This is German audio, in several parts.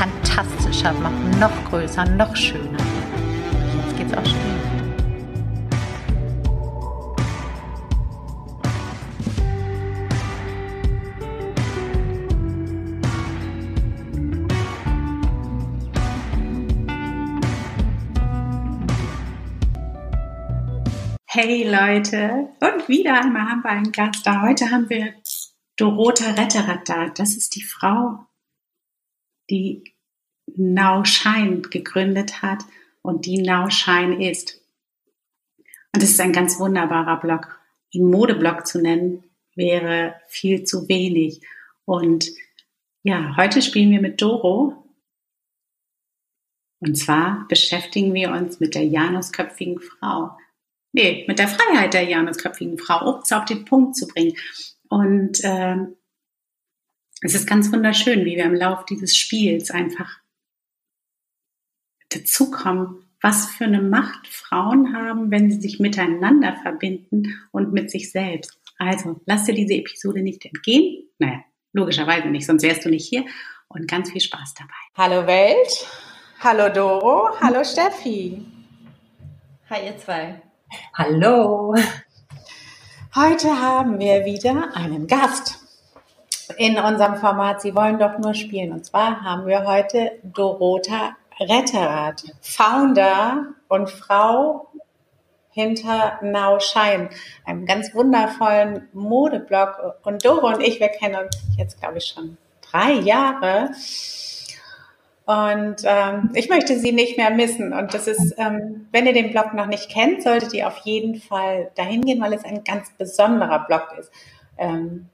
fantastischer machen, noch größer, noch schöner. Jetzt geht's auch schon. Hey Leute, und wieder einmal haben wir einen Gast da. Heute haben wir Dorota Retterat da. Das ist die Frau, die Shine gegründet hat und die Shine ist. Und es ist ein ganz wunderbarer Blog. Ihn Modeblog zu nennen, wäre viel zu wenig. Und ja, heute spielen wir mit Doro. Und zwar beschäftigen wir uns mit der Janusköpfigen Frau. Nee, mit der Freiheit der Janusköpfigen Frau, um es auf den Punkt zu bringen. Und äh, es ist ganz wunderschön, wie wir im Lauf dieses Spiels einfach dazukommen, was für eine Macht Frauen haben, wenn sie sich miteinander verbinden und mit sich selbst. Also, lass dir diese Episode nicht entgehen. Naja, logischerweise nicht, sonst wärst du nicht hier. Und ganz viel Spaß dabei. Hallo Welt. Hallo Doro. Hallo Steffi. Hi ihr zwei. Hallo. Heute haben wir wieder einen Gast in unserem Format Sie wollen doch nur spielen. Und zwar haben wir heute Dorota Retterath, Founder und Frau hinter Now Shine, einem ganz wundervollen Modeblog. Und Doro und ich, wir kennen uns jetzt, glaube ich, schon drei Jahre. Und ähm, ich möchte sie nicht mehr missen. Und das ist, ähm, wenn ihr den Blog noch nicht kennt, solltet ihr auf jeden Fall dahin gehen, weil es ein ganz besonderer Blog ist. Ähm,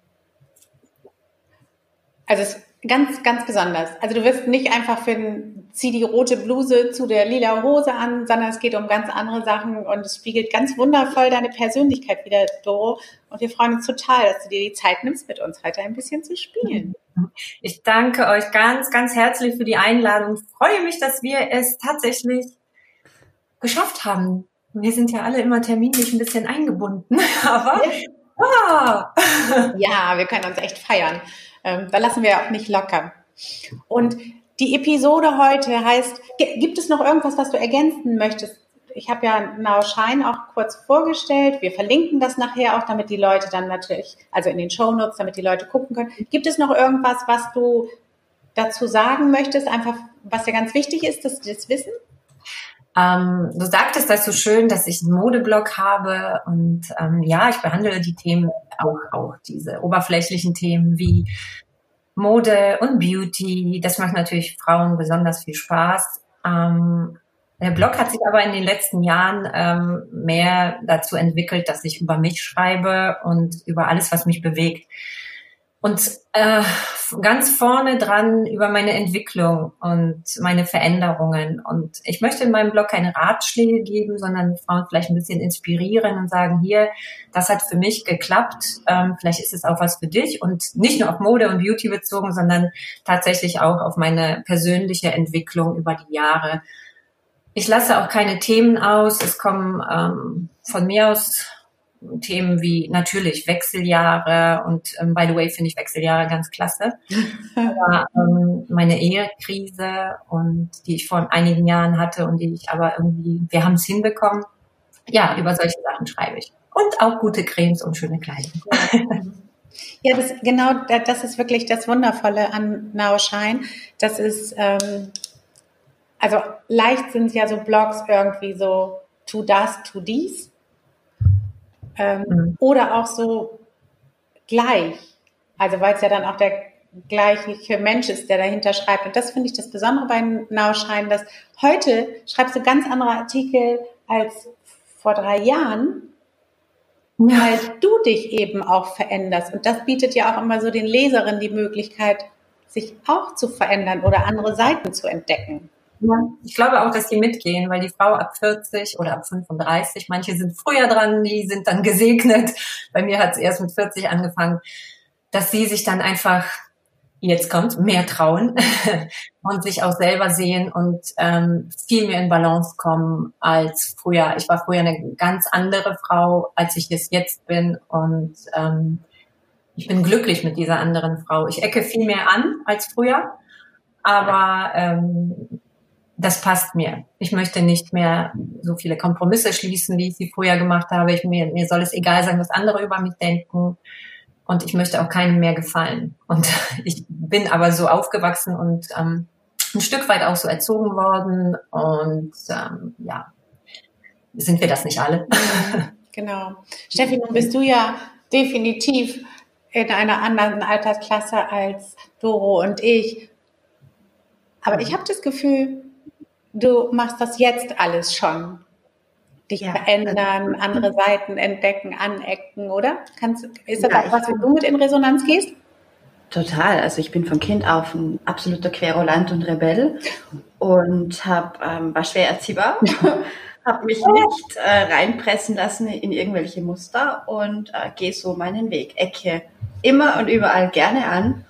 also es ist ganz, ganz besonders. Also du wirst nicht einfach finden, zieh die rote Bluse zu der lila Hose an, sondern es geht um ganz andere Sachen und es spiegelt ganz wundervoll deine Persönlichkeit wieder, Doro. Und wir freuen uns total, dass du dir die Zeit nimmst, mit uns heute ein bisschen zu spielen. Ich danke euch ganz, ganz herzlich für die Einladung. Ich freue mich, dass wir es tatsächlich geschafft haben. Wir sind ja alle immer terminlich ein bisschen eingebunden, aber ah. ja, wir können uns echt feiern. Ähm, da lassen wir auch nicht locker. Und die Episode heute heißt, gibt es noch irgendwas, was du ergänzen möchtest ich habe ja Now Shine auch kurz vorgestellt. Wir verlinken das nachher auch, damit die Leute dann natürlich, also in den Show Notes, damit die Leute gucken können. Gibt es noch irgendwas, was du dazu sagen möchtest, einfach was dir ganz wichtig ist, dass sie das wissen? Ähm, du sagtest das so schön, dass ich einen Modeblog habe und ähm, ja, ich behandle die Themen auch, auch diese oberflächlichen Themen wie Mode und Beauty. Das macht natürlich Frauen besonders viel Spaß. Ähm, der Blog hat sich aber in den letzten Jahren ähm, mehr dazu entwickelt, dass ich über mich schreibe und über alles, was mich bewegt. Und äh, ganz vorne dran über meine Entwicklung und meine Veränderungen. Und ich möchte in meinem Blog keine Ratschläge geben, sondern Frauen vielleicht ein bisschen inspirieren und sagen, hier, das hat für mich geklappt, ähm, vielleicht ist es auch was für dich. Und nicht nur auf Mode und Beauty bezogen, sondern tatsächlich auch auf meine persönliche Entwicklung über die Jahre ich lasse auch keine Themen aus. Es kommen ähm, von mir aus Themen wie natürlich Wechseljahre und ähm, by the way finde ich Wechseljahre ganz klasse. aber, ähm, meine Ehekrise und die ich vor einigen Jahren hatte und die ich aber irgendwie, wir haben es hinbekommen. Ja, über solche Sachen schreibe ich. Und auch gute Cremes und schöne Kleidung. Ja, das, genau, das ist wirklich das Wundervolle an Shine. Das ist, ähm, also leicht sind ja so Blogs irgendwie so, tu das, tu dies. Ähm, mhm. Oder auch so gleich. Also weil es ja dann auch der gleiche Mensch ist, der dahinter schreibt. Und das finde ich das Besondere bei Nauschein, dass heute schreibst du ganz andere Artikel als vor drei Jahren, ja. weil du dich eben auch veränderst. Und das bietet ja auch immer so den Leserinnen die Möglichkeit, sich auch zu verändern oder andere Seiten zu entdecken. Ja, ich glaube auch, dass die mitgehen, weil die Frau ab 40 oder ab 35, manche sind früher dran, die sind dann gesegnet. Bei mir hat es erst mit 40 angefangen, dass sie sich dann einfach jetzt kommt, mehr trauen und sich auch selber sehen und ähm, viel mehr in Balance kommen als früher. Ich war früher eine ganz andere Frau, als ich es jetzt bin und ähm, ich bin glücklich mit dieser anderen Frau. Ich ecke viel mehr an als früher, aber ähm, das passt mir. Ich möchte nicht mehr so viele Kompromisse schließen, wie ich sie früher gemacht habe. Ich, mir, mir soll es egal sein, was andere über mich denken und ich möchte auch keinem mehr gefallen. Und ich bin aber so aufgewachsen und ähm, ein Stück weit auch so erzogen worden und ähm, ja, sind wir das nicht alle. Genau. Steffi, nun bist du ja definitiv in einer anderen Altersklasse als Doro und ich. Aber ich habe das Gefühl, du machst das jetzt alles schon dich ja, verändern, also, andere Seiten entdecken, anecken, oder? Kannst, ist das ja, auch was, wo du mit in Resonanz gehst? Total. Also ich bin von Kind auf ein absoluter Querulant und Rebell und hab, ähm, war schwer erziehbar, habe mich nicht äh, reinpressen lassen in irgendwelche Muster und äh, gehe so meinen Weg. Ecke immer und überall gerne an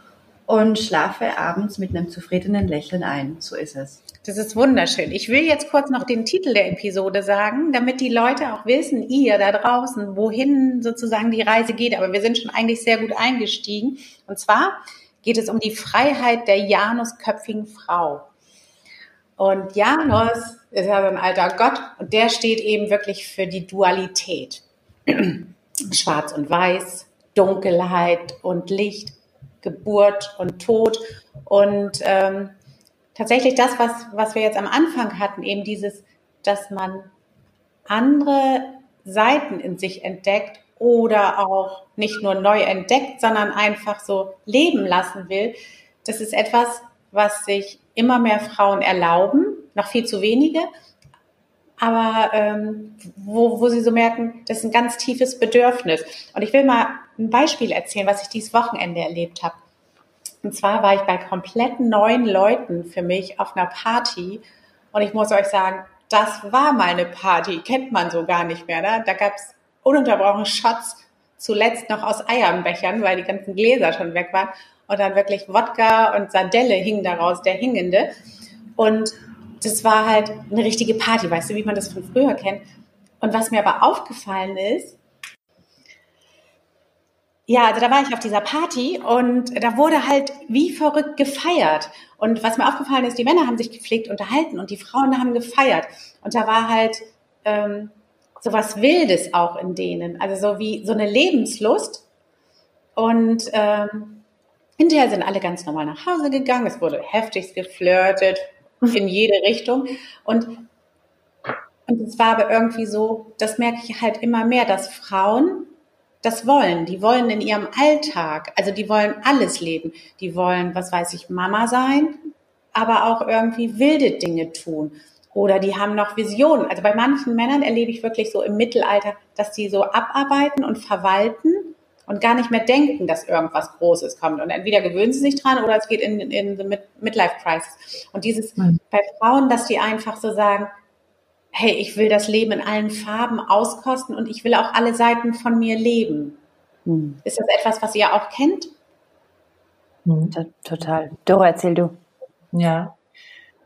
und schlafe abends mit einem zufriedenen Lächeln ein. So ist es. Das ist wunderschön. Ich will jetzt kurz noch den Titel der Episode sagen, damit die Leute auch wissen, ihr da draußen, wohin sozusagen die Reise geht. Aber wir sind schon eigentlich sehr gut eingestiegen. Und zwar geht es um die Freiheit der Janusköpfigen Frau. Und Janus ist ja so ein alter Gott und der steht eben wirklich für die Dualität. Schwarz und Weiß, Dunkelheit und Licht, Geburt und Tod. Und ähm, tatsächlich das, was, was wir jetzt am Anfang hatten, eben dieses, dass man andere Seiten in sich entdeckt oder auch nicht nur neu entdeckt, sondern einfach so leben lassen will. Das ist etwas, was sich immer mehr Frauen erlauben, noch viel zu wenige, aber ähm, wo, wo sie so merken, das ist ein ganz tiefes Bedürfnis. Und ich will mal ein Beispiel erzählen, was ich dieses Wochenende erlebt habe. Und zwar war ich bei komplett neuen Leuten für mich auf einer Party. Und ich muss euch sagen, das war mal eine Party. Kennt man so gar nicht mehr. Ne? Da gab es ununterbrochen Shots, zuletzt noch aus Eierbechern, weil die ganzen Gläser schon weg waren. Und dann wirklich Wodka und Sardelle hingen daraus, der Hingende. Und das war halt eine richtige Party, weißt du, wie man das von früher kennt. Und was mir aber aufgefallen ist, ja, also da war ich auf dieser Party und da wurde halt wie verrückt gefeiert. Und was mir aufgefallen ist, die Männer haben sich gepflegt unterhalten und die Frauen haben gefeiert. Und da war halt ähm, so was Wildes auch in denen. Also so wie so eine Lebenslust. Und ähm, hinterher sind alle ganz normal nach Hause gegangen. Es wurde heftigst geflirtet in jede Richtung. Und und es war aber irgendwie so, das merke ich halt immer mehr, dass Frauen das wollen. Die wollen in ihrem Alltag, also die wollen alles leben. Die wollen, was weiß ich, Mama sein, aber auch irgendwie wilde Dinge tun. Oder die haben noch Visionen. Also bei manchen Männern erlebe ich wirklich so im Mittelalter, dass die so abarbeiten und verwalten und gar nicht mehr denken, dass irgendwas Großes kommt. Und entweder gewöhnen sie sich dran oder es geht in, in, in Midlife Crisis. Und dieses mhm. bei Frauen, dass die einfach so sagen, hey, ich will das Leben in allen Farben auskosten und ich will auch alle Seiten von mir leben. Hm. Ist das etwas, was ihr auch kennt? Hm. Total. Dora, erzähl du. Ja.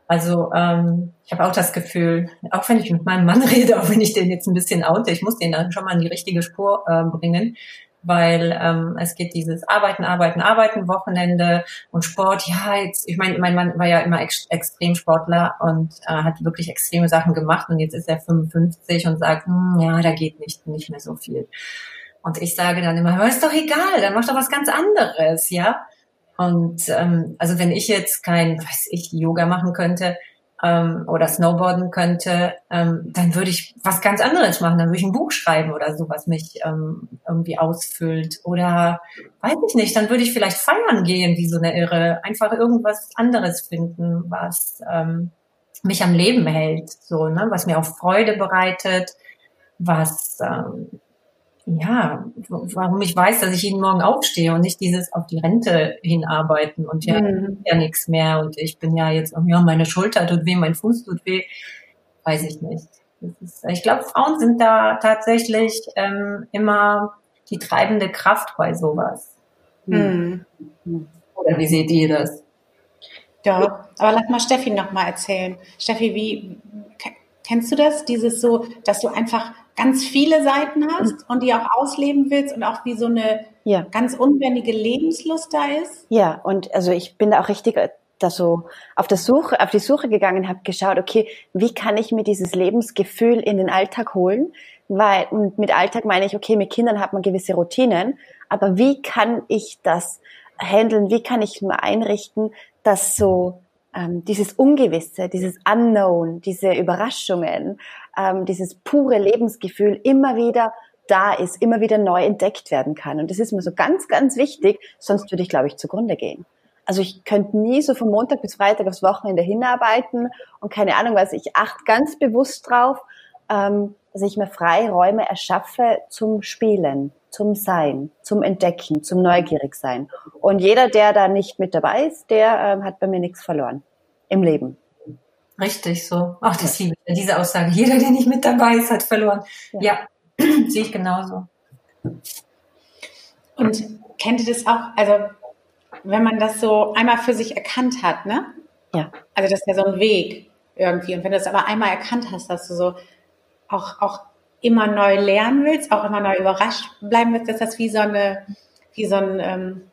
Also ähm, ich habe auch das Gefühl, auch wenn ich mit meinem Mann rede, auch wenn ich den jetzt ein bisschen oute, ich muss den dann schon mal in die richtige Spur äh, bringen, weil ähm, es geht dieses Arbeiten, Arbeiten, Arbeiten, Wochenende und Sport. Ja, jetzt, ich meine, mein Mann war ja immer Ex Extremsportler und äh, hat wirklich extreme Sachen gemacht und jetzt ist er 55 und sagt, hm, ja, da geht nicht, nicht mehr so viel. Und ich sage dann immer, ist doch egal, dann mach doch was ganz anderes, ja. Und ähm, also wenn ich jetzt kein, weiß ich, Yoga machen könnte, ähm, oder Snowboarden könnte, ähm, dann würde ich was ganz anderes machen. Dann würde ich ein Buch schreiben oder so, was mich ähm, irgendwie ausfüllt. Oder weiß ich nicht, dann würde ich vielleicht feiern gehen, wie so eine Irre. Einfach irgendwas anderes finden, was ähm, mich am Leben hält, so, ne? was mir auch Freude bereitet, was ähm, ja, warum ich weiß, dass ich jeden Morgen aufstehe und nicht dieses auf die Rente hinarbeiten und ja, mhm. ja nichts mehr und ich bin ja jetzt, ja, meine Schulter tut weh, mein Fuß tut weh, weiß ich nicht. Ist, ich glaube, Frauen sind da tatsächlich ähm, immer die treibende Kraft bei sowas. Mhm. Oder wie seht ihr das? Ja, aber lass mal Steffi noch mal erzählen. Steffi, wie kennst du das? Dieses so, dass du einfach ganz viele Seiten hast mhm. und die auch ausleben willst und auch wie so eine ja. ganz unbändige Lebenslust da ist? Ja, und also ich bin da auch richtig äh, da so auf der Suche, auf die Suche gegangen, habe geschaut, okay, wie kann ich mir dieses Lebensgefühl in den Alltag holen? Weil und mit Alltag meine ich, okay, mit Kindern hat man gewisse Routinen, aber wie kann ich das handeln? Wie kann ich mir einrichten, dass so ähm, dieses Ungewisse, dieses Unknown, diese Überraschungen, ähm, dieses pure Lebensgefühl immer wieder da ist, immer wieder neu entdeckt werden kann. Und das ist mir so ganz, ganz wichtig, sonst würde ich, glaube ich, zugrunde gehen. Also ich könnte nie so von Montag bis Freitag aufs Wochenende hinarbeiten und keine Ahnung was. Ich achte ganz bewusst drauf, ähm, dass ich mir Freiräume erschaffe zum Spielen, zum Sein, zum Entdecken, zum Neugierig sein. Und jeder, der da nicht mit dabei ist, der ähm, hat bei mir nichts verloren im Leben. Richtig so. Ach, das liebe ich, diese Aussage. Jeder, der nicht mit dabei ist, hat verloren. Ja, ja. sehe ich genauso. Und kennt ihr das auch? Also, wenn man das so einmal für sich erkannt hat, ne? Ja. Also, das ist ja so ein Weg irgendwie. Und wenn du das aber einmal erkannt hast, dass du so auch, auch immer neu lernen willst, auch immer neu überrascht bleiben willst, dass das wie so eine, wie so ein, ähm,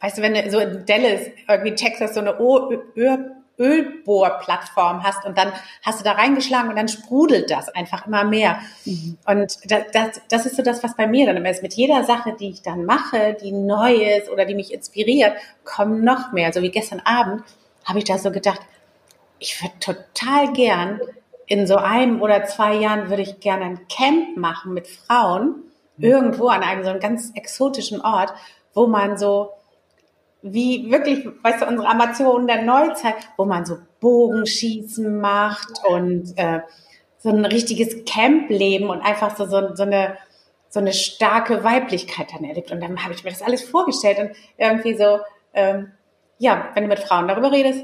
weißt du, wenn du so in Dallas, irgendwie Texas, so eine Öl Ölbohrplattform hast und dann hast du da reingeschlagen und dann sprudelt das einfach immer mehr. Mhm. Und das, das, das ist so das, was bei mir dann immer ist. Mit jeder Sache, die ich dann mache, die neu ist oder die mich inspiriert, kommen noch mehr. So wie gestern Abend habe ich da so gedacht, ich würde total gern in so einem oder zwei Jahren würde ich gerne ein Camp machen mit Frauen irgendwo an einem so einem ganz exotischen Ort, wo man so wie wirklich, weißt du, unsere Amationen der Neuzeit, wo man so Bogenschießen macht und äh, so ein richtiges Campleben und einfach so, so, so eine so eine starke Weiblichkeit dann erlebt. Und dann habe ich mir das alles vorgestellt und irgendwie so, ähm, ja, wenn du mit Frauen darüber redest,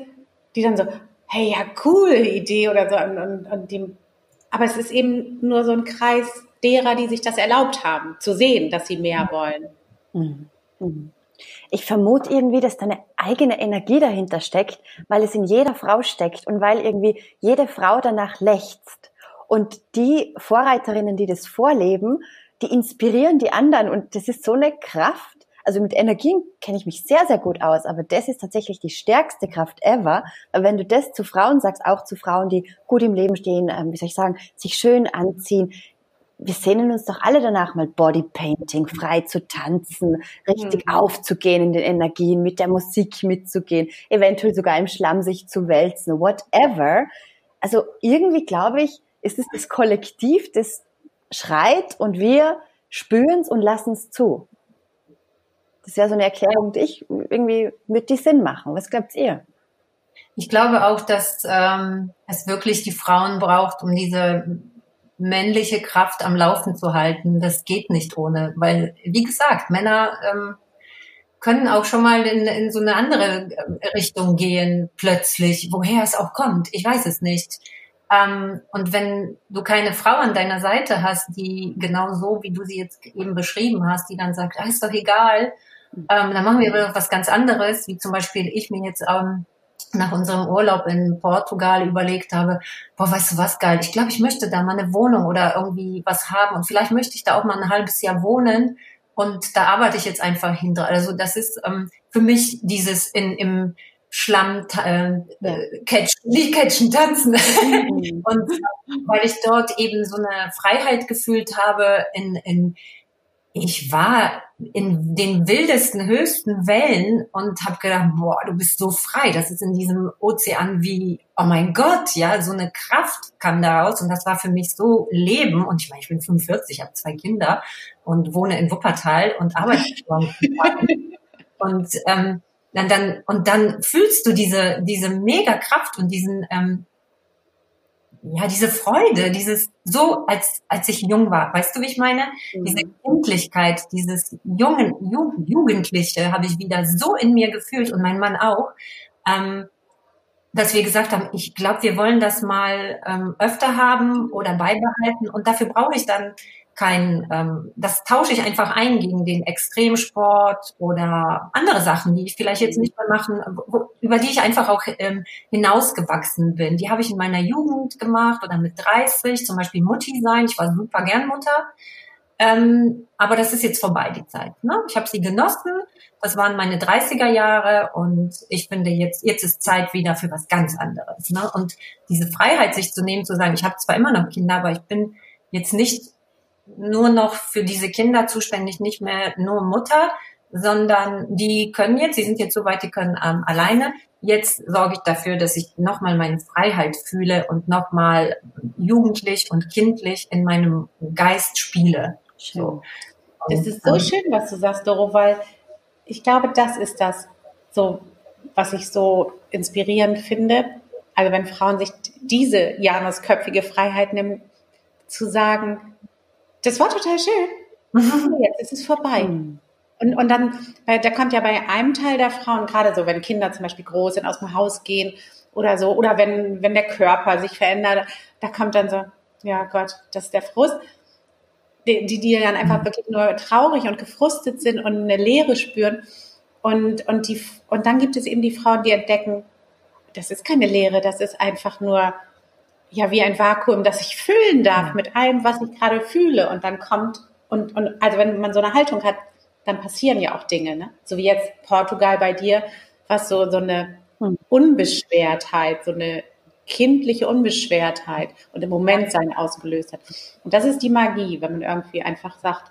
die dann so, hey, ja, coole Idee oder so. Und, und, und die, aber es ist eben nur so ein Kreis derer, die sich das erlaubt haben, zu sehen, dass sie mehr wollen. Mhm. Mhm. Ich vermute irgendwie, dass da eine eigene Energie dahinter steckt, weil es in jeder Frau steckt und weil irgendwie jede Frau danach lechzt. Und die Vorreiterinnen, die das vorleben, die inspirieren die anderen und das ist so eine Kraft. Also mit Energien kenne ich mich sehr, sehr gut aus, aber das ist tatsächlich die stärkste Kraft ever. Wenn du das zu Frauen sagst, auch zu Frauen, die gut im Leben stehen, ähm, wie soll ich sagen, sich schön anziehen, wir sehnen uns doch alle danach, mal Bodypainting, frei zu tanzen, richtig mhm. aufzugehen in den Energien, mit der Musik mitzugehen, eventuell sogar im Schlamm sich zu wälzen, whatever. Also irgendwie glaube ich, ist es das Kollektiv, das schreit und wir spüren es und lassen es zu. Das wäre so eine Erklärung, die ich irgendwie mit die Sinn machen. Was glaubt ihr? Ich glaube auch, dass ähm, es wirklich die Frauen braucht, um diese männliche Kraft am Laufen zu halten. Das geht nicht ohne, weil, wie gesagt, Männer ähm, können auch schon mal in, in so eine andere äh, Richtung gehen, plötzlich, woher es auch kommt. Ich weiß es nicht. Ähm, und wenn du keine Frau an deiner Seite hast, die genau so, wie du sie jetzt eben beschrieben hast, die dann sagt, ah, ist doch egal, ähm, dann machen wir was ganz anderes, wie zum Beispiel ich mir jetzt ähm, nach unserem Urlaub in Portugal überlegt habe, boah, weißt du was, geil, ich glaube, ich möchte da mal eine Wohnung oder irgendwie was haben und vielleicht möchte ich da auch mal ein halbes Jahr wohnen und da arbeite ich jetzt einfach hinter. Also das ist ähm, für mich dieses in, im Schlamm äh, catchen, catchen, tanzen. Mhm. und weil ich dort eben so eine Freiheit gefühlt habe in, in ich war in den wildesten, höchsten Wellen und habe gedacht, boah, du bist so frei. Das ist in diesem Ozean wie, oh mein Gott, ja, so eine Kraft kam da raus und das war für mich so Leben. Und ich meine, ich bin 45, habe zwei Kinder und wohne in Wuppertal und arbeite und ähm, dann, dann und dann fühlst du diese diese mega Kraft und diesen ähm, ja, diese Freude, dieses so, als, als ich jung war, weißt du, wie ich meine? Mhm. Diese Kindlichkeit, dieses jungen, Jugend, Jugendliche habe ich wieder so in mir gefühlt und mein Mann auch, ähm, dass wir gesagt haben, ich glaube, wir wollen das mal ähm, öfter haben oder beibehalten und dafür brauche ich dann kein, ähm, das tausche ich einfach ein gegen den Extremsport oder andere Sachen, die ich vielleicht jetzt nicht mehr machen, wo, über die ich einfach auch ähm, hinausgewachsen bin. Die habe ich in meiner Jugend gemacht oder mit 30, zum Beispiel Mutti sein. Ich war super gern Mutter. Ähm, aber das ist jetzt vorbei, die Zeit. Ne? Ich habe sie genossen. Das waren meine 30er Jahre und ich finde jetzt, jetzt ist Zeit wieder für was ganz anderes. Ne? Und diese Freiheit, sich zu nehmen, zu sagen, ich habe zwar immer noch Kinder, aber ich bin jetzt nicht nur noch für diese Kinder zuständig, nicht mehr nur Mutter, sondern die können jetzt, sie sind jetzt so weit, die können ähm, alleine. Jetzt sorge ich dafür, dass ich nochmal meine Freiheit fühle und nochmal jugendlich und kindlich in meinem Geist spiele. So. Es ist so schön, was du sagst, Doro, weil ich glaube, das ist das, so, was ich so inspirierend finde. Also wenn Frauen sich diese Janusköpfige Freiheit nehmen, zu sagen, das war total schön. Mhm. Jetzt ist es vorbei. Mhm. Und, und dann, weil da kommt ja bei einem Teil der Frauen, gerade so, wenn Kinder zum Beispiel groß sind, aus dem Haus gehen oder so, oder wenn, wenn der Körper sich verändert, da kommt dann so, ja Gott, das ist der Frust. Die, die, die dann einfach mhm. wirklich nur traurig und gefrustet sind und eine Leere spüren. Und, und, die, und dann gibt es eben die Frauen, die entdecken, das ist keine Leere, das ist einfach nur ja wie ein Vakuum, das ich füllen darf mit allem, was ich gerade fühle. Und dann kommt, und, und also wenn man so eine Haltung hat, dann passieren ja auch Dinge, ne? So wie jetzt Portugal bei dir, was so, so eine hm. Unbeschwertheit, so eine kindliche Unbeschwertheit und im Moment sein ausgelöst hat. Und das ist die Magie, wenn man irgendwie einfach sagt,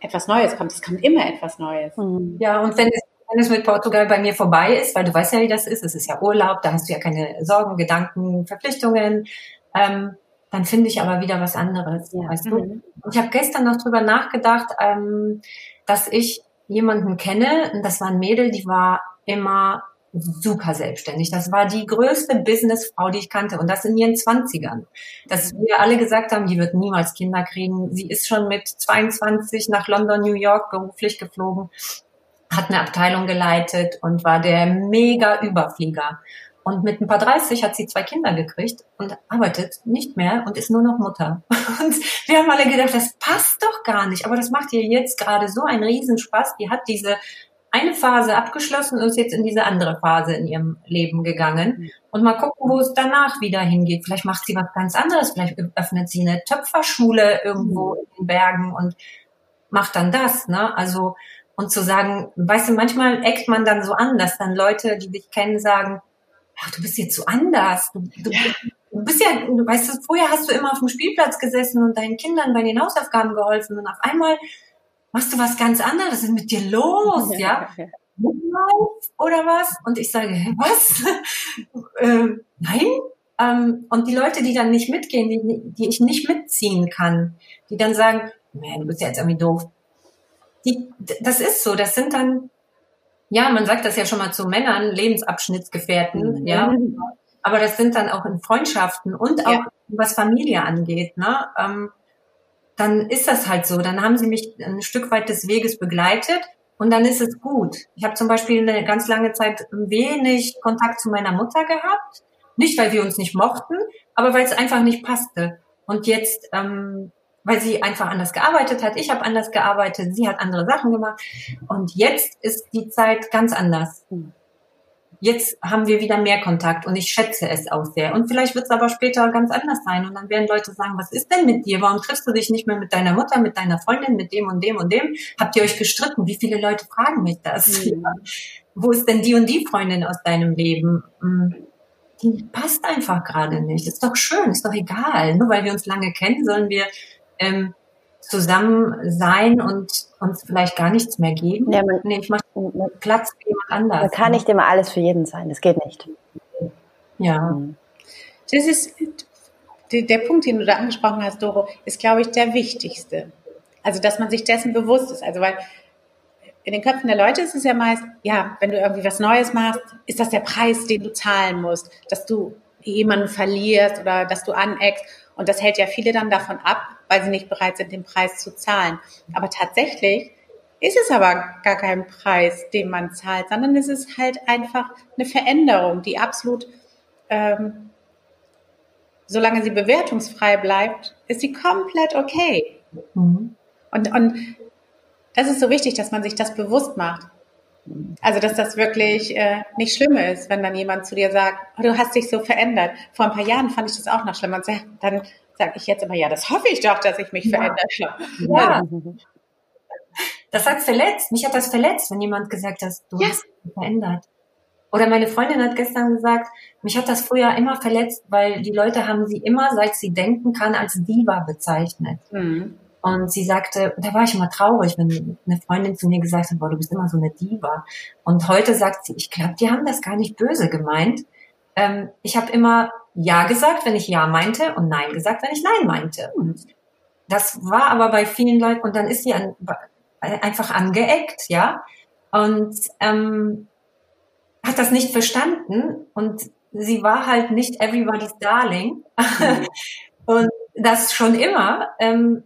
etwas Neues kommt. Es kommt immer etwas Neues. Hm. Ja, und wenn es wenn es mit Portugal bei mir vorbei ist, weil du weißt ja, wie das ist, es ist ja Urlaub, da hast du ja keine Sorgen, Gedanken, Verpflichtungen, ähm, dann finde ich aber wieder was anderes, ja. weißt du? Mhm. Ich habe gestern noch drüber nachgedacht, ähm, dass ich jemanden kenne, das war ein Mädel, die war immer super selbstständig. Das war die größte Businessfrau, die ich kannte und das in ihren Zwanzigern. Dass wir alle gesagt haben, die wird niemals Kinder kriegen. Sie ist schon mit 22 nach London, New York beruflich geflogen hat eine Abteilung geleitet und war der mega Überflieger. Und mit ein paar 30 hat sie zwei Kinder gekriegt und arbeitet nicht mehr und ist nur noch Mutter. Und wir haben alle gedacht, das passt doch gar nicht. Aber das macht ihr jetzt gerade so einen Riesenspaß. Die hat diese eine Phase abgeschlossen und ist jetzt in diese andere Phase in ihrem Leben gegangen. Und mal gucken, wo es danach wieder hingeht. Vielleicht macht sie was ganz anderes. Vielleicht öffnet sie eine Töpferschule irgendwo in den Bergen und macht dann das. Ne? Also und zu sagen, weißt du, manchmal eckt man dann so an, dass dann Leute, die dich kennen, sagen, ach, du bist jetzt so anders. Du, du, ja. du bist ja, du weißt du, vorher hast du immer auf dem Spielplatz gesessen und deinen Kindern bei den Hausaufgaben geholfen und auf einmal machst du was ganz anderes. Was ist mit dir los? Ja. ja? Oder was? Und ich sage, was? äh, nein? Ähm, und die Leute, die dann nicht mitgehen, die, die ich nicht mitziehen kann, die dann sagen, du bist ja jetzt irgendwie doof die, das ist so, das sind dann, ja, man sagt das ja schon mal zu Männern, Lebensabschnittsgefährten, mhm. ja. Aber das sind dann auch in Freundschaften und auch ja. was Familie angeht, ne? Ähm, dann ist das halt so. Dann haben sie mich ein Stück weit des Weges begleitet und dann ist es gut. Ich habe zum Beispiel eine ganz lange Zeit wenig Kontakt zu meiner Mutter gehabt. Nicht, weil wir uns nicht mochten, aber weil es einfach nicht passte. Und jetzt ähm, weil sie einfach anders gearbeitet hat. Ich habe anders gearbeitet, sie hat andere Sachen gemacht. Und jetzt ist die Zeit ganz anders. Jetzt haben wir wieder mehr Kontakt und ich schätze es auch sehr. Und vielleicht wird es aber später ganz anders sein. Und dann werden Leute sagen, was ist denn mit dir? Warum triffst du dich nicht mehr mit deiner Mutter, mit deiner Freundin, mit dem und dem und dem? Habt ihr euch gestritten? Wie viele Leute fragen mich das? Mhm. Wo ist denn die und die Freundin aus deinem Leben? Hm, die passt einfach gerade nicht. Ist doch schön, ist doch egal. Nur weil wir uns lange kennen, sollen wir ähm, zusammen sein und uns vielleicht gar nichts mehr geben. Ja, man, nee, ich mache Platz für jemand anders. Man kann nicht immer alles für jeden sein, das geht nicht. Ja. Mhm. Das ist der Punkt, den du da angesprochen hast, Doro, ist, glaube ich, der wichtigste. Also, dass man sich dessen bewusst ist. Also, weil in den Köpfen der Leute ist es ja meist, ja, wenn du irgendwie was Neues machst, ist das der Preis, den du zahlen musst, dass du jemanden verlierst oder dass du aneckst. Und das hält ja viele dann davon ab, weil sie nicht bereit sind, den Preis zu zahlen. Aber tatsächlich ist es aber gar kein Preis, den man zahlt, sondern es ist halt einfach eine Veränderung, die absolut, ähm, solange sie bewertungsfrei bleibt, ist sie komplett okay. Mhm. Und, und das ist so wichtig, dass man sich das bewusst macht. Also, dass das wirklich äh, nicht schlimm ist, wenn dann jemand zu dir sagt, oh, du hast dich so verändert. Vor ein paar Jahren fand ich das auch noch schlimm. Und dann sage ich jetzt immer, ja, das hoffe ich doch, dass ich mich ja. verändert habe. Ja. Das hat verletzt. Mich hat das verletzt, wenn jemand gesagt hat, du ja. hast dich verändert. Oder meine Freundin hat gestern gesagt, mich hat das früher immer verletzt, weil die Leute haben sie immer, seit sie denken kann, als Diva bezeichnet. Mhm. Und sie sagte, da war ich immer traurig, wenn eine Freundin zu mir gesagt hat, boah, du bist immer so eine Diva. Und heute sagt sie, ich glaube, die haben das gar nicht böse gemeint. Ähm, ich habe immer Ja gesagt, wenn ich Ja meinte und Nein gesagt, wenn ich Nein meinte. Und das war aber bei vielen Leuten, und dann ist sie an, einfach angeeckt, ja, und ähm, hat das nicht verstanden und sie war halt nicht everybody's darling mhm. und das schon immer. Ähm,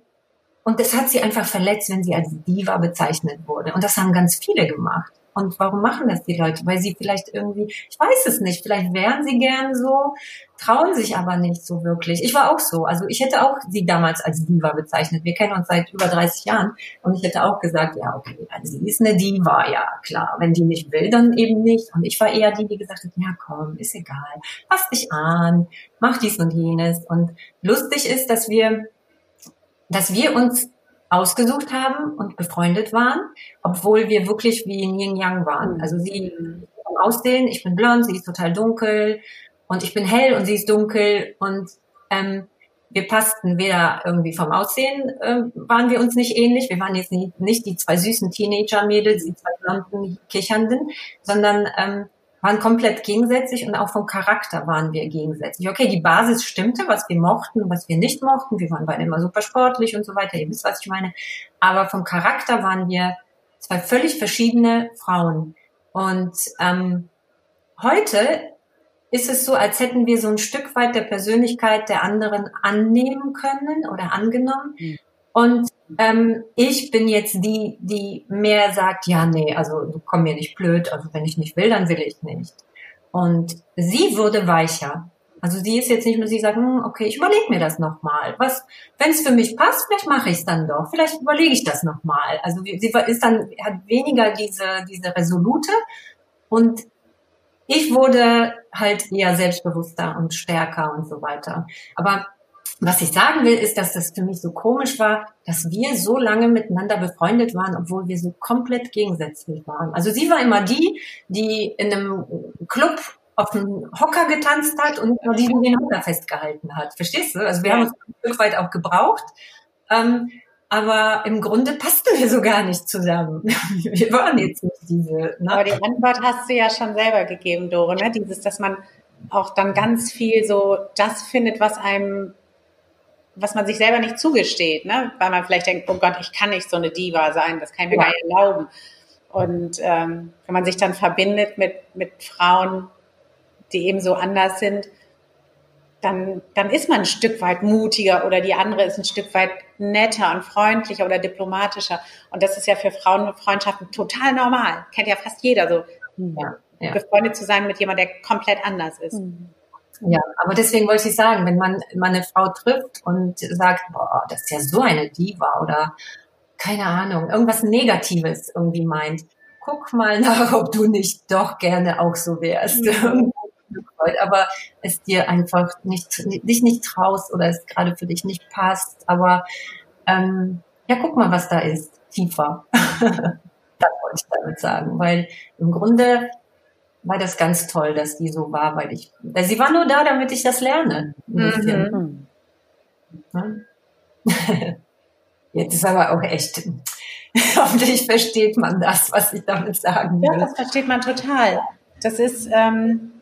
und das hat sie einfach verletzt, wenn sie als Diva bezeichnet wurde. Und das haben ganz viele gemacht. Und warum machen das die Leute? Weil sie vielleicht irgendwie, ich weiß es nicht, vielleicht wären sie gern so, trauen sich aber nicht so wirklich. Ich war auch so. Also ich hätte auch sie damals als Diva bezeichnet. Wir kennen uns seit über 30 Jahren und ich hätte auch gesagt, ja, okay, also sie ist eine Diva, ja, klar. Wenn die nicht will, dann eben nicht. Und ich war eher die, die gesagt hat, ja, komm, ist egal. Pass dich an, mach dies und jenes. Und lustig ist, dass wir, dass wir uns ausgesucht haben und befreundet waren, obwohl wir wirklich wie Yin Yang waren. Mhm. Also sie vom Aussehen, ich bin blond, sie ist total dunkel und ich bin hell und sie ist dunkel und ähm, wir passten weder irgendwie vom Aussehen, äh, waren wir uns nicht ähnlich. Wir waren jetzt nicht, nicht die zwei süßen Teenager-Mädels, die zwei blonden Kichernden, sondern ähm, waren komplett gegensätzlich und auch vom Charakter waren wir gegensätzlich. Okay, die Basis stimmte, was wir mochten was wir nicht mochten. Wir waren beide immer super sportlich und so weiter. Ihr wisst, was ich meine. Aber vom Charakter waren wir zwei völlig verschiedene Frauen. Und ähm, heute ist es so, als hätten wir so ein Stück weit der Persönlichkeit der anderen annehmen können oder angenommen. Mhm. Und ähm, ich bin jetzt die, die mehr sagt, ja, nee, also du komm mir nicht blöd, also wenn ich nicht will, dann will ich nicht. Und sie wurde weicher. Also sie ist jetzt nicht nur, sie sagt, hm, okay, ich überlege mir das nochmal. Was, wenn es für mich passt, vielleicht mache ich es dann doch. Vielleicht überlege ich das nochmal. Also sie ist dann, hat weniger diese, diese Resolute und ich wurde halt eher selbstbewusster und stärker und so weiter. Aber was ich sagen will, ist, dass das für mich so komisch war, dass wir so lange miteinander befreundet waren, obwohl wir so komplett gegensätzlich waren. Also sie war immer die, die in einem Club auf dem Hocker getanzt hat und die den Hocker festgehalten hat. Verstehst du? Also wir haben uns ein Stück weit auch gebraucht. Ähm, aber im Grunde passten wir so gar nicht zusammen. Wir waren jetzt nicht diese. Ne? Aber die Antwort hast du ja schon selber gegeben, Dore, ne? Dieses, dass man auch dann ganz viel so das findet, was einem was man sich selber nicht zugesteht, ne? weil man vielleicht denkt, oh Gott, ich kann nicht so eine Diva sein, das kann ich mir ja. gar nicht erlauben. Und ähm, wenn man sich dann verbindet mit, mit Frauen, die eben so anders sind, dann, dann ist man ein Stück weit mutiger oder die andere ist ein Stück weit netter und freundlicher oder diplomatischer. Und das ist ja für Frauenfreundschaften total normal. Kennt ja fast jeder so. Ja, ja. Befreundet zu sein mit jemandem, der komplett anders ist. Mhm. Ja, aber deswegen wollte ich sagen, wenn man, man eine Frau trifft und sagt, boah, das ist ja so eine Diva oder keine Ahnung, irgendwas Negatives irgendwie meint, guck mal nach, ob du nicht doch gerne auch so wärst. Mhm. aber es dir einfach nicht, dich nicht traust oder es gerade für dich nicht passt. Aber ähm, ja, guck mal, was da ist, tiefer. das wollte ich damit sagen, weil im Grunde war das ganz toll, dass die so war, weil ich, weil sie war nur da, damit ich das lerne. Mhm. Jetzt ist aber auch echt, hoffentlich versteht man das, was ich damit sagen will. Ja, das versteht man total. Das ist, ähm,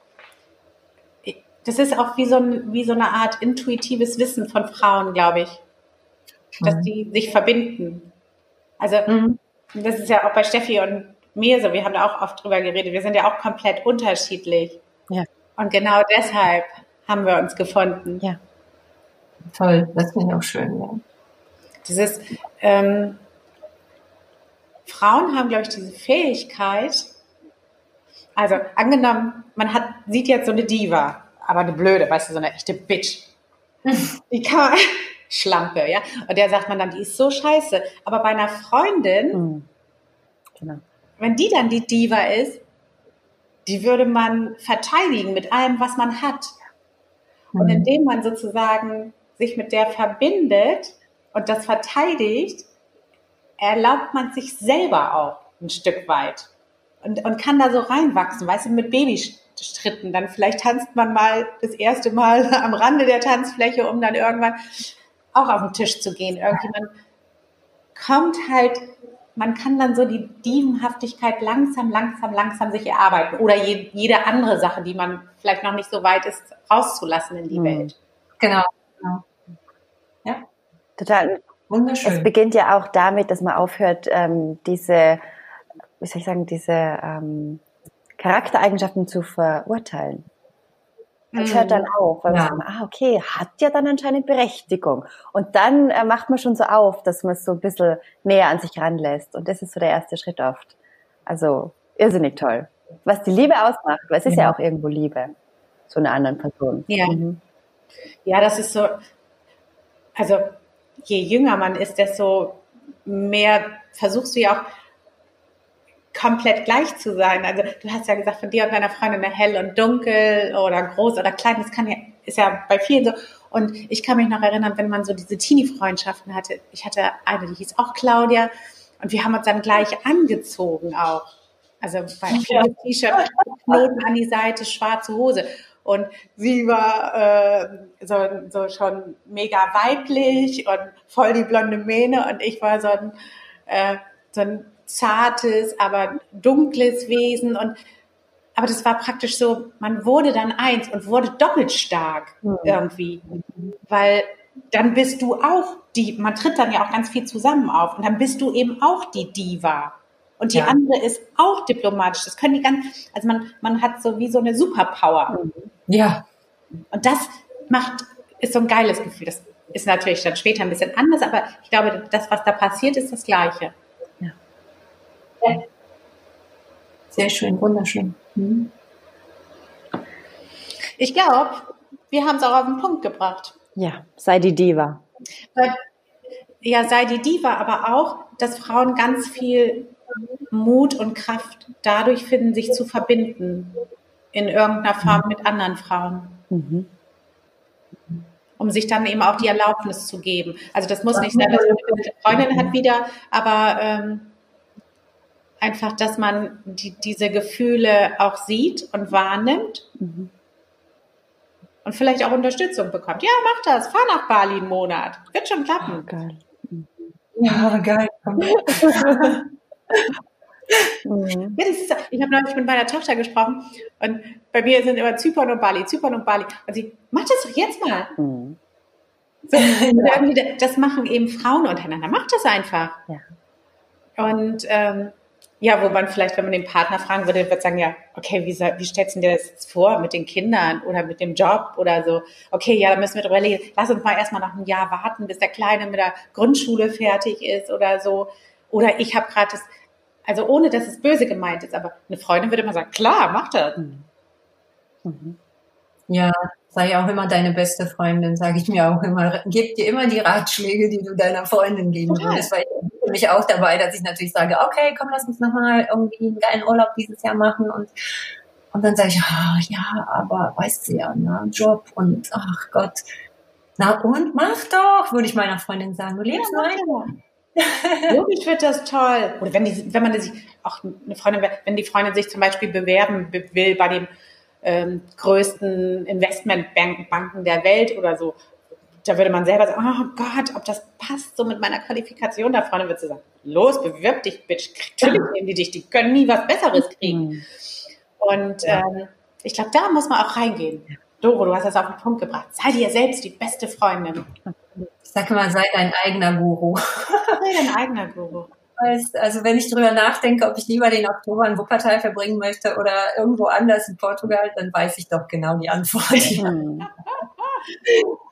das ist auch wie so, ein, wie so eine Art intuitives Wissen von Frauen, glaube ich, dass mhm. die sich verbinden. Also, mhm. das ist ja auch bei Steffi und mir so, wir haben da auch oft drüber geredet, wir sind ja auch komplett unterschiedlich. Ja. Und genau deshalb haben wir uns gefunden. Ja. Toll, das finde ich auch schön. Ja. Dieses, ähm, Frauen haben, glaube ich, diese Fähigkeit, also angenommen, man hat, sieht jetzt so eine Diva, aber eine blöde, weißt du, so eine echte Bitch. Die kann man, Schlampe, ja. Und der sagt man dann, die ist so scheiße. Aber bei einer Freundin, Mhm. Genau. Wenn die dann die Diva ist, die würde man verteidigen mit allem, was man hat. Und indem man sozusagen sich mit der verbindet und das verteidigt, erlaubt man sich selber auch ein Stück weit und, und kann da so reinwachsen, weißt du, mit Babystritten. Dann vielleicht tanzt man mal das erste Mal am Rande der Tanzfläche, um dann irgendwann auch auf den Tisch zu gehen. Irgendwie man kommt halt, man kann dann so die Dievenhaftigkeit langsam, langsam, langsam sich erarbeiten oder je, jede andere Sache, die man vielleicht noch nicht so weit ist, rauszulassen in die Mhm. Welt. Genau. genau. Ja, Total. Es wunderschön. beginnt ja auch damit, dass man aufhört, ähm, diese, wie soll ich sagen, diese ähm, Charaktereigenschaften zu verurteilen. Das hört dann auf, weil Ja. man sagt, ah, okay, hat ja dann anscheinend Berechtigung. Und dann äh, macht man schon so auf, dass man es so ein bisschen näher an sich ranlässt. Und das ist so der erste Schritt oft. Also, irrsinnig toll. Was die Liebe ausmacht, weil es ist ja, Ja. auch irgendwo Liebe zu einer anderen Person. Ja. Mhm. Ja, das ist so, also je jünger man ist, desto mehr versuchst du ja auch komplett gleich zu sein. Also du hast ja gesagt, von dir und deiner Freundin hell und dunkel oder groß oder klein, das kann ja, ist ja bei vielen so. Und ich kann mich noch erinnern, wenn man so diese Teenie-Freundschaften hatte. Ich hatte eine, die hieß auch Claudia und wir haben uns dann gleich angezogen auch. Also bei ja. T-Shirt, Knoten an die Seite, schwarze Hose. Und sie war äh, so, so schon mega weiblich und voll die blonde Mähne und ich war so ein, äh, so ein zartes, aber dunkles Wesen und aber das war praktisch so, man wurde dann eins und wurde doppelt stark mhm. irgendwie, weil dann bist du auch die, man tritt dann ja auch ganz viel zusammen auf und dann bist du eben auch die Diva. Und die ja. andere ist auch diplomatisch. Das können die ganz, also man, man hat so wie so eine Superpower. Ja. Und das macht, ist so ein geiles Gefühl. Das ist natürlich dann später ein bisschen anders, aber ich glaube, das, was da passiert, ist das Gleiche. Ja. Sehr schön, wunderschön. Mhm. Ich glaube, wir haben es auch auf den Punkt gebracht. Ja, sei die Diva. Ja, sei die Diva, aber auch, dass Frauen ganz viel Mut und Kraft dadurch finden, sich zu verbinden in irgendeiner Form mit anderen Frauen. Mhm. Um sich dann eben auch die Erlaubnis zu geben. Also das muss nicht sein, dass man eine Freundin hat wieder, aber ähm, einfach, dass man die, diese Gefühle auch sieht und wahrnimmt mhm. und vielleicht auch Unterstützung bekommt. Ja, mach das, fahr nach Bali einen Monat, wird schon klappen. Oh, geil. Ja, geil. Mhm. Ja, ist, ich habe neulich mit meiner Tochter gesprochen und bei mir sind immer Zypern und Bali, Zypern und Bali. Und sie, mach das doch jetzt mal. Mhm. So, ja. Das machen eben Frauen untereinander. Mach das einfach. Ja. Und ähm, ja, wo man vielleicht, wenn man den Partner fragen würde, wird sagen, ja, okay, wie, soll, wie stellst du dir das jetzt vor mit den Kindern oder mit dem Job oder so? Okay, ja, da müssen wir drüber reden. Lass uns mal erstmal noch ein Jahr warten, bis der Kleine mit der Grundschule fertig ist oder so. Oder ich habe gerade das, also ohne, dass es böse gemeint ist, aber eine Freundin würde immer sagen, klar, mach das. Mhm. Ja, sei auch immer deine beste Freundin, sage ich mir auch immer. Gib dir immer die Ratschläge, die du deiner Freundin geben würdest, weil ich bin mich auch dabei, dass ich natürlich sage, okay, komm, lass uns nochmal irgendwie einen geilen Urlaub dieses Jahr machen und und dann sage ich, oh, ja, aber weißt du ja, ne, Job und ach Gott, na und mach doch, würde ich meiner Freundin sagen, du lebst ja, weiter. Wirklich wird das toll. Oder wenn die, wenn man sich auch eine Freundin, wenn die Freundin sich zum Beispiel bewerben will bei dem ähm, größten Investmentbanken der Welt oder so, da würde man selber sagen, oh Gott, ob das passt so mit meiner Qualifikation. Da Freundin wird sie sagen, los, bewirb dich, Bitch. Natürlich nehmen die dich, die können nie was Besseres kriegen. Mhm. Und ähm, ich glaube, da muss man auch reingehen. Doro, du hast das auf den Punkt gebracht. Sei dir selbst die beste Freundin. Sag mal, sei dein eigener Guru. Sei dein eigener Guru. also wenn ich drüber nachdenke, ob ich lieber den Oktober in Wuppertal verbringen möchte oder irgendwo anders in Portugal, dann weiß ich doch genau die Antwort. Mhm.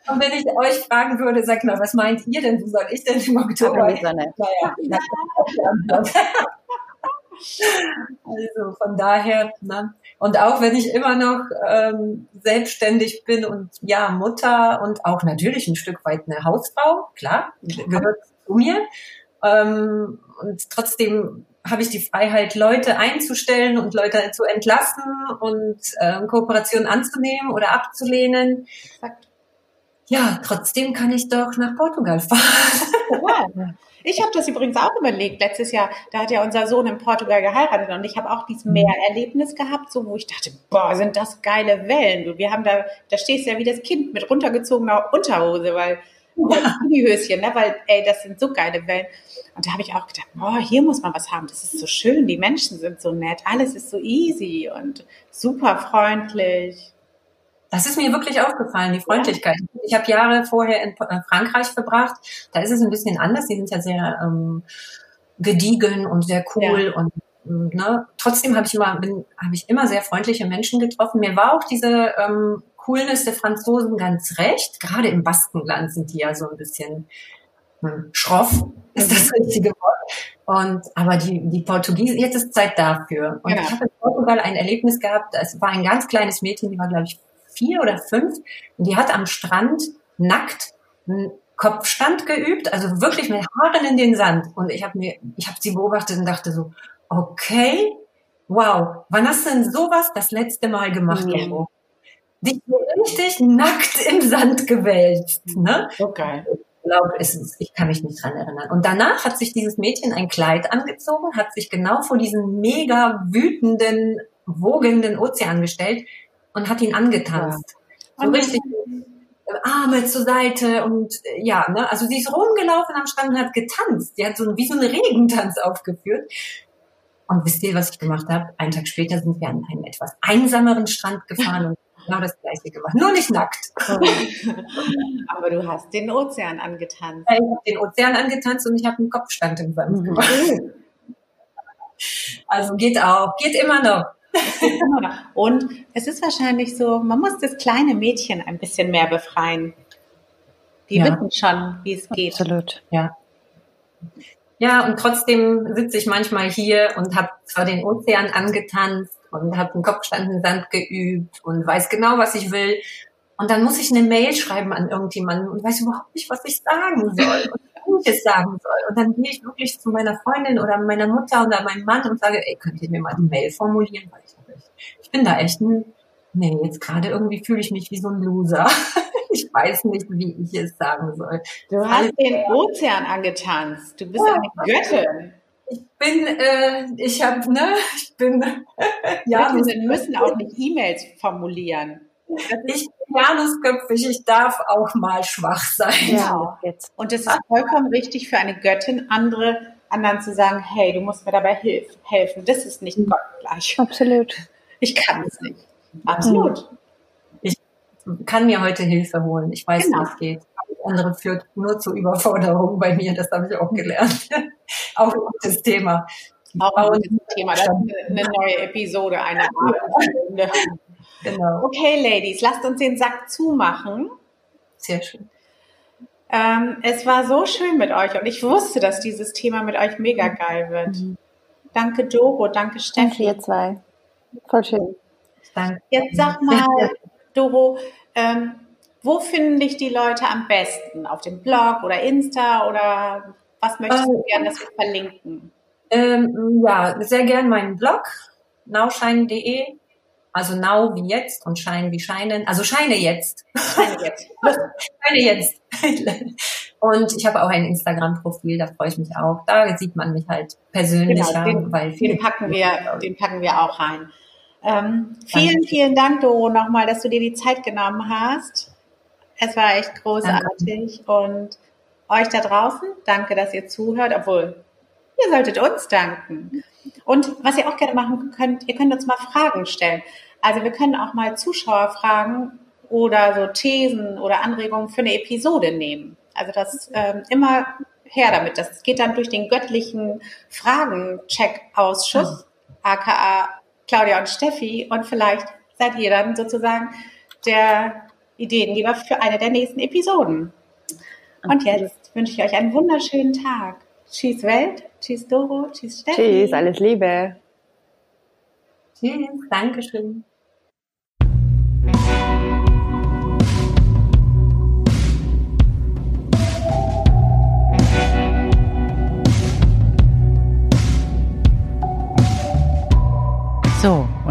Und wenn ich euch fragen würde, sag mal, was meint ihr denn? Wo soll ich denn im Oktober? Naja, also von daher, ne? und auch wenn ich immer noch ähm, selbstständig bin und ja, Mutter und auch natürlich ein Stück weit eine Hausfrau, klar, gehört zu mir. Ähm, und trotzdem habe ich die Freiheit, Leute einzustellen und Leute zu entlassen und ähm, Kooperationen anzunehmen oder abzulehnen. Ja, trotzdem kann ich doch nach Portugal fahren. Ich habe das übrigens auch überlegt. Letztes Jahr, da hat ja unser Sohn in Portugal geheiratet und ich habe auch dieses mhm. Meererlebnis gehabt, so wo ich dachte, boah, sind das geile Wellen. Wir haben da, da stehst du ja wie das Kind mit runtergezogener Unterhose, weil die Höschen, ne? weil ey, das sind so geile Wellen. Und da habe ich auch gedacht, boah, hier muss man was haben. Das ist so schön, die Menschen sind so nett, alles ist so easy und super freundlich. Das ist mir wirklich aufgefallen, die Freundlichkeit. Ja. Ich habe Jahre vorher in äh, Frankreich verbracht. Da ist es ein bisschen anders. Die sind ja sehr ähm, gediegen und sehr cool ja. und ne, trotzdem habe ich immer bin habe ich immer sehr freundliche Menschen getroffen. Mir war auch diese ähm, Coolness der Franzosen ganz recht. Gerade im Baskenland sind die ja so ein bisschen hm, schroff, ist das mhm. richtige Wort. Und aber die, die Portugiesen, jetzt ist Zeit dafür. Und ja. ich habe in Portugal ein Erlebnis gehabt, es war ein ganz kleines Mädchen, die war, glaube ich, vier oder fünf, und die hat am Strand nackt einen Kopfstand geübt, also wirklich mit Haaren in den Sand. Und ich habe mir, ich habe sie beobachtet und dachte so, okay, wow, wann hast du denn sowas das letzte Mal gemacht, mhm dich richtig nackt im Sand gewälzt. Ne? Okay. Ich glaube, ich kann mich nicht dran erinnern. Und danach hat sich dieses Mädchen ein Kleid angezogen, hat sich genau vor diesen mega wütenden, wogenden Ozean gestellt und hat ihn angetanzt. Ja. So richtig Arme zur Seite und ja, ne, also sie ist rumgelaufen am Strand und hat getanzt. Die hat so wie so einen Regentanz aufgeführt. Und wisst ihr, was ich gemacht habe? Einen Tag später sind wir an einen etwas einsameren Strand gefahren und genau das Gleiche gemacht. Nur nicht nackt. Aber du hast den Ozean angetanzt. ich habe den Ozean angetanzt und ich habe einen Kopfstand im Sand mhm. gemacht. Also geht auch, geht immer noch. Und es ist wahrscheinlich so, man muss das kleine Mädchen ein bisschen mehr befreien. Die ja. wissen schon, wie es geht. Absolut, ja. Ja, und trotzdem sitze ich manchmal hier und habe zwar den Ozean angetanzt und habe einen Kopfstand in Sand geübt und weiß genau, was ich will. Und dann muss ich eine Mail schreiben an irgendjemanden und weiß überhaupt nicht, was ich sagen soll und wie ich es sagen soll. Und dann gehe ich wirklich zu meiner Freundin oder meiner Mutter oder meinem Mann und sage, ey, könnt ihr mir mal die Mail formulieren? Weil ich, ich bin da echt ein, nee, jetzt gerade irgendwie fühle ich mich wie so ein Loser. ich weiß nicht, wie ich es sagen soll. Du hast den Ozean angetanzt. Du bist ja. eine Göttin. Ich bin, äh, ich habe, ne, ich bin, ja. Wir müssen auch nicht E-Mails formulieren. Ich bin janusköpfig, ich darf auch mal schwach sein. Ja, jetzt. Und es ist vollkommen richtig für eine Göttin, andere anderen zu sagen, hey, du musst mir dabei helfen. Das ist nicht mhm. Gott gleich. Absolut. Ich kann es nicht. Absolut. Mhm kann mir heute Hilfe holen. Ich weiß, genau. wie es geht. Andere führt nur zur Überforderung bei mir. Das habe ich auch gelernt. auch ein gutes Thema. Auch ein gutes Thema. Das ist eine neue Episode, eine Abendstunde. Genau. Okay, Ladies, lasst uns den Sack zumachen. Sehr schön. Ähm, es war so schön mit euch und ich wusste, dass dieses Thema mit euch mega geil wird. Mhm. Danke Doro, danke Steffi. Danke ihr zwei. Voll schön. Danke. Jetzt sag mal, Doro, ähm, wo finden dich die Leute am besten? Auf dem Blog oder Insta oder was möchtest du ähm, gerne, dass wir verlinken? Ähm, ja, sehr gern meinen Blog, nauscheinen.de. Also now wie jetzt und scheinen wie scheinen. Also scheine jetzt. Scheine jetzt. scheine jetzt. und ich habe auch ein Instagram-Profil, da freue ich mich auch. Da sieht man mich halt persönlicher. Genau, den, weil den packen wir, den packen wir auch rein. Ähm, vielen, vielen Dank, Doro, nochmal, dass du dir die Zeit genommen hast. Es war echt großartig. Danke. Und euch da draußen, danke, dass ihr zuhört, obwohl ihr solltet uns danken. Und was ihr auch gerne machen könnt, ihr könnt uns mal Fragen stellen. Also wir können auch mal Zuschauerfragen oder so Thesen oder Anregungen für eine Episode nehmen. Also das ähm, immer her damit. Das geht dann durch den göttlichen Fragencheck-Ausschuss, mhm. aka Claudia und Steffi. Und vielleicht seid ihr dann sozusagen der Ideengeber für eine der nächsten Episoden. Und jetzt wünsche ich euch einen wunderschönen Tag. Tschüss Welt, tschüss Doro, tschüss Steffi. Tschüss, alles Liebe. Tschüss, Dankeschön.